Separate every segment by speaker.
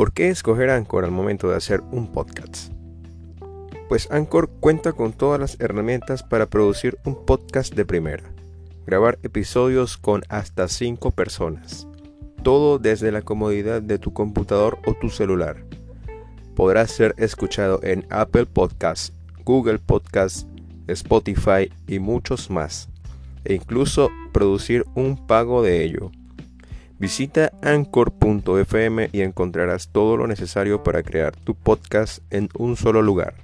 Speaker 1: ¿Por qué escoger Anchor al momento de hacer un podcast? Pues Anchor cuenta con todas las herramientas para producir un podcast de primera. Grabar episodios con hasta 5 personas. Todo desde la comodidad de tu computador o tu celular. Podrá ser escuchado en Apple Podcasts, Google Podcasts, Spotify y muchos más. E incluso producir un pago de ello. Visita anchor.fm y encontrarás todo lo necesario para crear tu podcast en un solo lugar.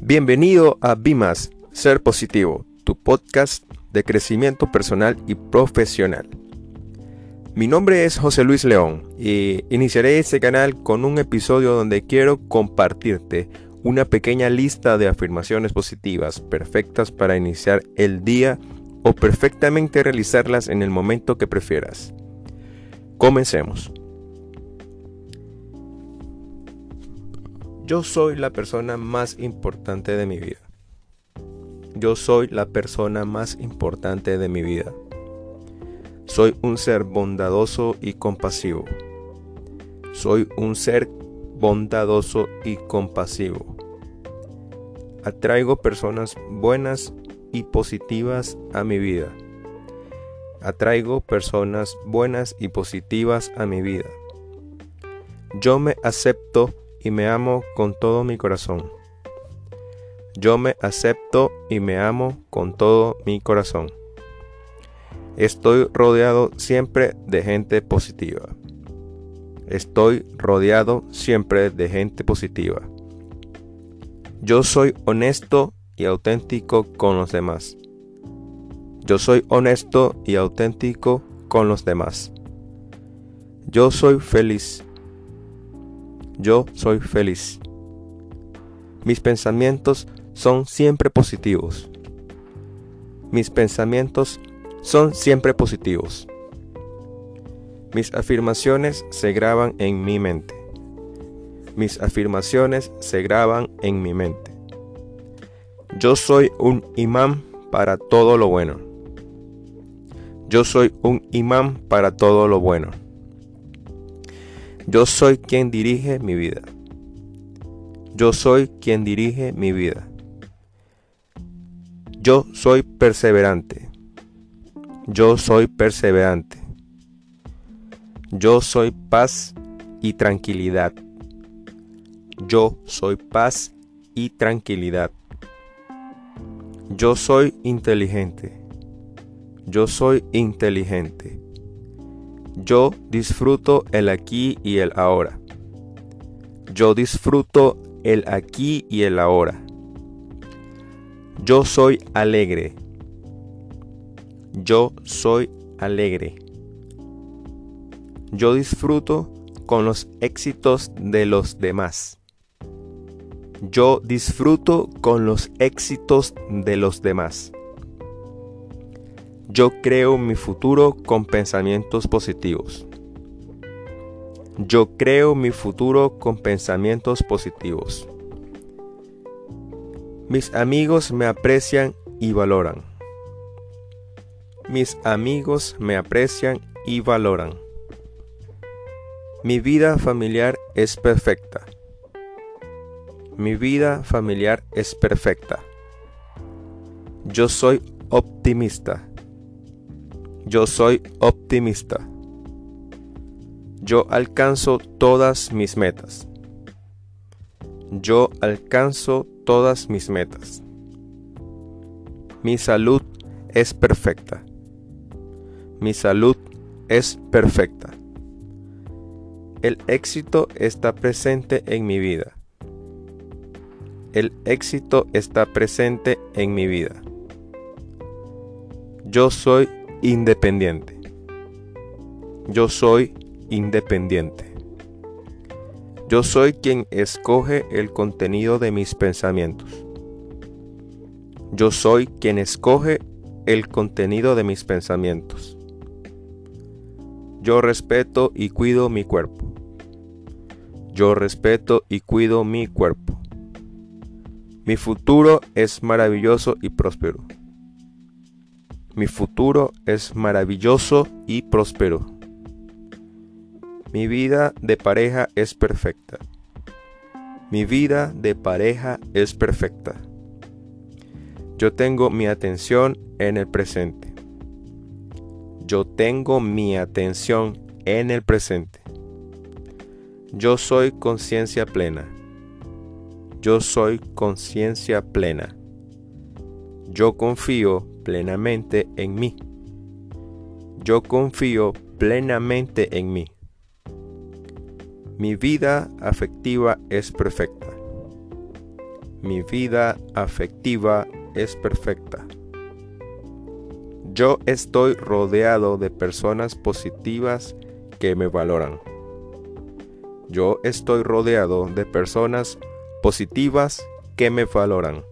Speaker 1: Bienvenido a Bimas, Ser Positivo, tu podcast de crecimiento personal y profesional. Mi nombre es José Luis León y iniciaré este canal con un episodio donde quiero compartirte una pequeña lista de afirmaciones positivas perfectas para iniciar el día o perfectamente realizarlas en el momento que prefieras. Comencemos. Yo soy la persona más importante de mi vida. Yo soy la persona más importante de mi vida. Soy un ser bondadoso y compasivo. Soy un ser bondadoso y compasivo. Atraigo personas buenas y positivas a mi vida. Atraigo personas buenas y positivas a mi vida. Yo me acepto y me amo con todo mi corazón. Yo me acepto y me amo con todo mi corazón. Estoy rodeado siempre de gente positiva. Estoy rodeado siempre de gente positiva. Yo soy honesto y auténtico con los demás. Yo soy honesto y auténtico con los demás. Yo soy feliz. Yo soy feliz. Mis pensamientos son siempre positivos. Mis pensamientos son siempre positivos. Mis afirmaciones se graban en mi mente. Mis afirmaciones se graban en mi mente. Yo soy un imán para todo lo bueno. Yo soy un imán para todo lo bueno. Yo soy quien dirige mi vida. Yo soy quien dirige mi vida. Yo soy perseverante. Yo soy perseverante. Yo soy paz y tranquilidad. Yo soy paz y tranquilidad. Yo soy inteligente. Yo soy inteligente. Yo disfruto el aquí y el ahora. Yo disfruto el aquí y el ahora. Yo soy alegre. Yo soy alegre. Yo disfruto con los éxitos de los demás. Yo disfruto con los éxitos de los demás. Yo creo mi futuro con pensamientos positivos. Yo creo mi futuro con pensamientos positivos. Mis amigos me aprecian y valoran. Mis amigos me aprecian y valoran. Mi vida familiar es perfecta. Mi vida familiar es perfecta. Yo soy optimista. Yo soy optimista. Yo alcanzo todas mis metas. Yo alcanzo todas mis metas. Mi salud es perfecta. Mi salud es perfecta. El éxito está presente en mi vida. El éxito está presente en mi vida. Yo soy independiente. Yo soy independiente. Yo soy quien escoge el contenido de mis pensamientos. Yo soy quien escoge el contenido de mis pensamientos. Yo respeto y cuido mi cuerpo. Yo respeto y cuido mi cuerpo. Mi futuro es maravilloso y próspero. Mi futuro es maravilloso y próspero. Mi vida de pareja es perfecta. Mi vida de pareja es perfecta. Yo tengo mi atención en el presente. Yo tengo mi atención en el presente. Yo soy conciencia plena. Yo soy conciencia plena. Yo confío plenamente en mí. Yo confío plenamente en mí. Mi vida afectiva es perfecta. Mi vida afectiva es perfecta. Yo estoy rodeado de personas positivas que me valoran. Yo estoy rodeado de personas positivas que me valoran.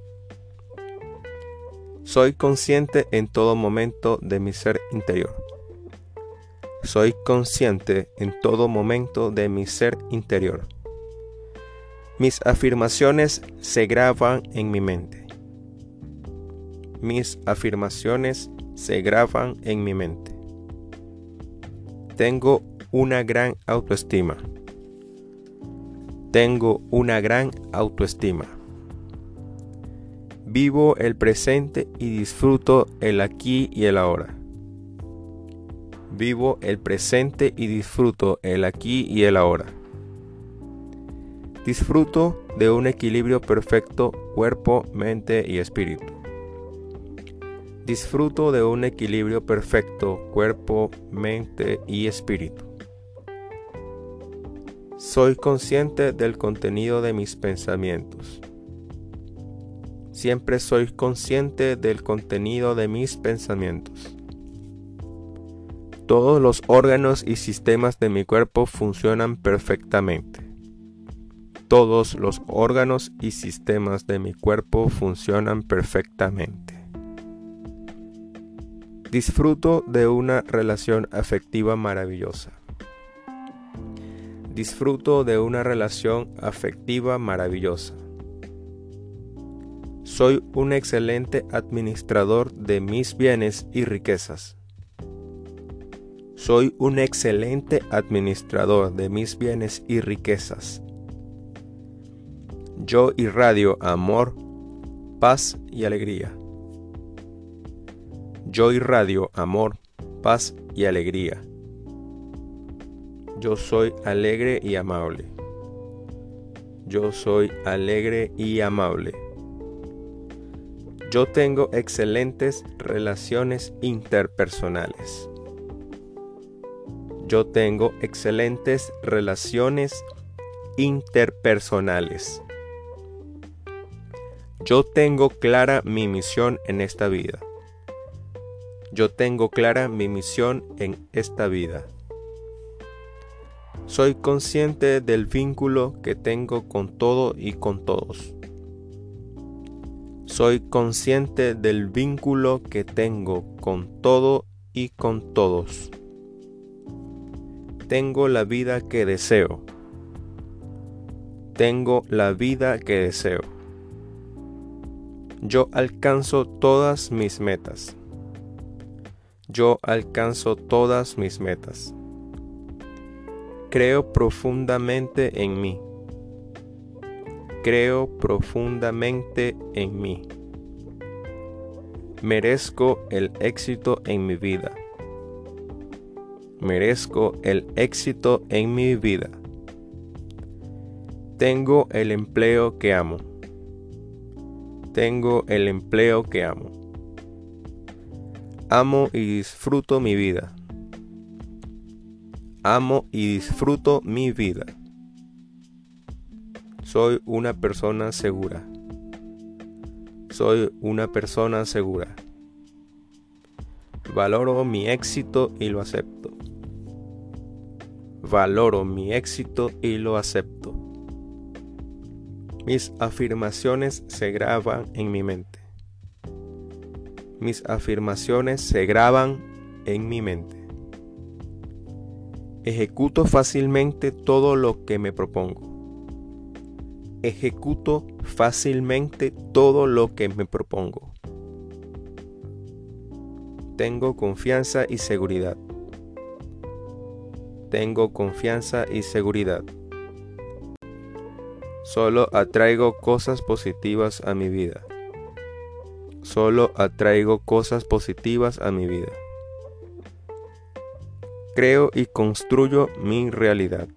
Speaker 1: Soy consciente en todo momento de mi ser interior. Soy consciente en todo momento de mi ser interior. Mis afirmaciones se graban en mi mente. Mis afirmaciones se graban en mi mente. Tengo una gran autoestima. Tengo una gran autoestima. Vivo el presente y disfruto el aquí y el ahora. Vivo el presente y disfruto el aquí y el ahora. Disfruto de un equilibrio perfecto cuerpo, mente y espíritu. Disfruto de un equilibrio perfecto cuerpo, mente y espíritu. Soy consciente del contenido de mis pensamientos. Siempre soy consciente del contenido de mis pensamientos. Todos los órganos y sistemas de mi cuerpo funcionan perfectamente. Todos los órganos y sistemas de mi cuerpo funcionan perfectamente. Disfruto de una relación afectiva maravillosa. Disfruto de una relación afectiva maravillosa. Soy un excelente administrador de mis bienes y riquezas. Soy un excelente administrador de mis bienes y riquezas. Yo irradio amor, paz y alegría. Yo irradio amor, paz y alegría. Yo soy alegre y amable. Yo soy alegre y amable. Yo tengo excelentes relaciones interpersonales. Yo tengo excelentes relaciones interpersonales. Yo tengo clara mi misión en esta vida. Yo tengo clara mi misión en esta vida. Soy consciente del vínculo que tengo con todo y con todos. Soy consciente del vínculo que tengo con todo y con todos tengo la vida que deseo. Tengo la vida que deseo. Yo alcanzo todas mis metas. Yo alcanzo todas mis metas. Creo profundamente en mí. Creo profundamente en mí. Merezco el éxito en mi vida merezco el éxito en mi vida. Tengo el empleo que amo. Tengo el empleo que amo. Amo y disfruto mi vida. Amo y disfruto mi vida. Soy una persona segura. Soy una persona segura. Valoro mi éxito y lo acepto. Valoro mi éxito y lo acepto. Mis afirmaciones se graban en mi mente. Mis afirmaciones se graban en mi mente. Ejecuto fácilmente todo lo que me propongo. ejecuto fácilmente todo lo que me propongo. Tengo confianza y seguridad. Tengo confianza y seguridad. Solo atraigo cosas positivas a mi vida. Solo atraigo cosas positivas a mi vida. Creo y construyo mi realidad.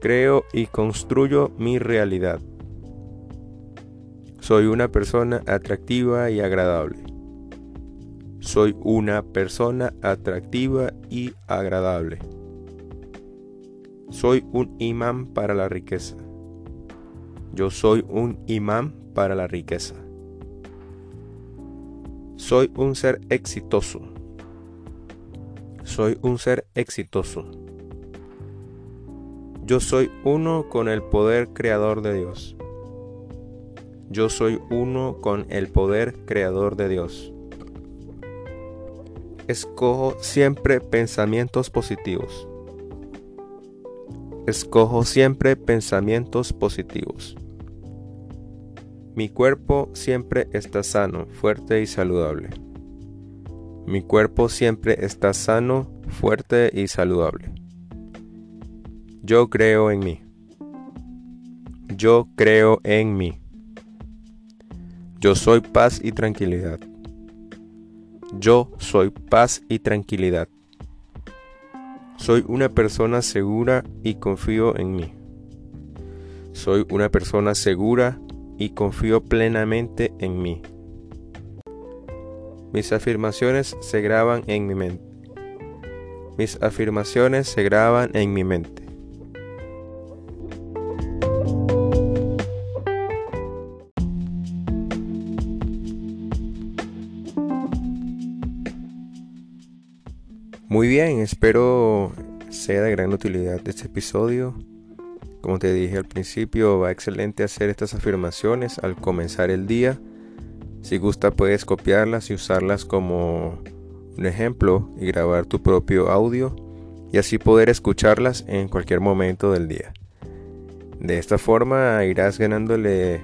Speaker 1: Creo y construyo mi realidad. Soy una persona atractiva y agradable. Soy una persona atractiva y agradable. Soy un imán para la riqueza. Yo soy un imán para la riqueza. Soy un ser exitoso. Soy un ser exitoso. Yo soy uno con el poder creador de Dios. Yo soy uno con el poder creador de Dios. Escojo siempre pensamientos positivos. Escojo siempre pensamientos positivos. Mi cuerpo siempre está sano, fuerte y saludable. Mi cuerpo siempre está sano, fuerte y saludable. Yo creo en mí. Yo creo en mí. Yo soy paz y tranquilidad. Yo soy paz y tranquilidad. Soy una persona segura y confío en mí. Soy una persona segura y confío plenamente en mí. Mis afirmaciones se graban en mi mente. Mis afirmaciones se graban en mi mente. Muy bien, espero sea de gran utilidad este episodio. Como te dije al principio, va excelente hacer estas afirmaciones al comenzar el día. Si gusta puedes copiarlas y usarlas como un ejemplo y grabar tu propio audio y así poder escucharlas en cualquier momento del día. De esta forma irás ganándole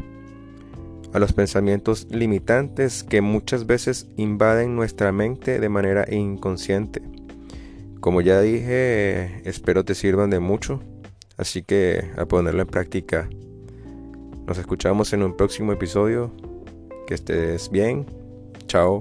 Speaker 1: a los pensamientos limitantes que muchas veces invaden nuestra mente de manera inconsciente. Como ya dije, espero te sirvan de mucho, así que a ponerlo en práctica. Nos escuchamos en un próximo episodio. Que estés bien. Chao.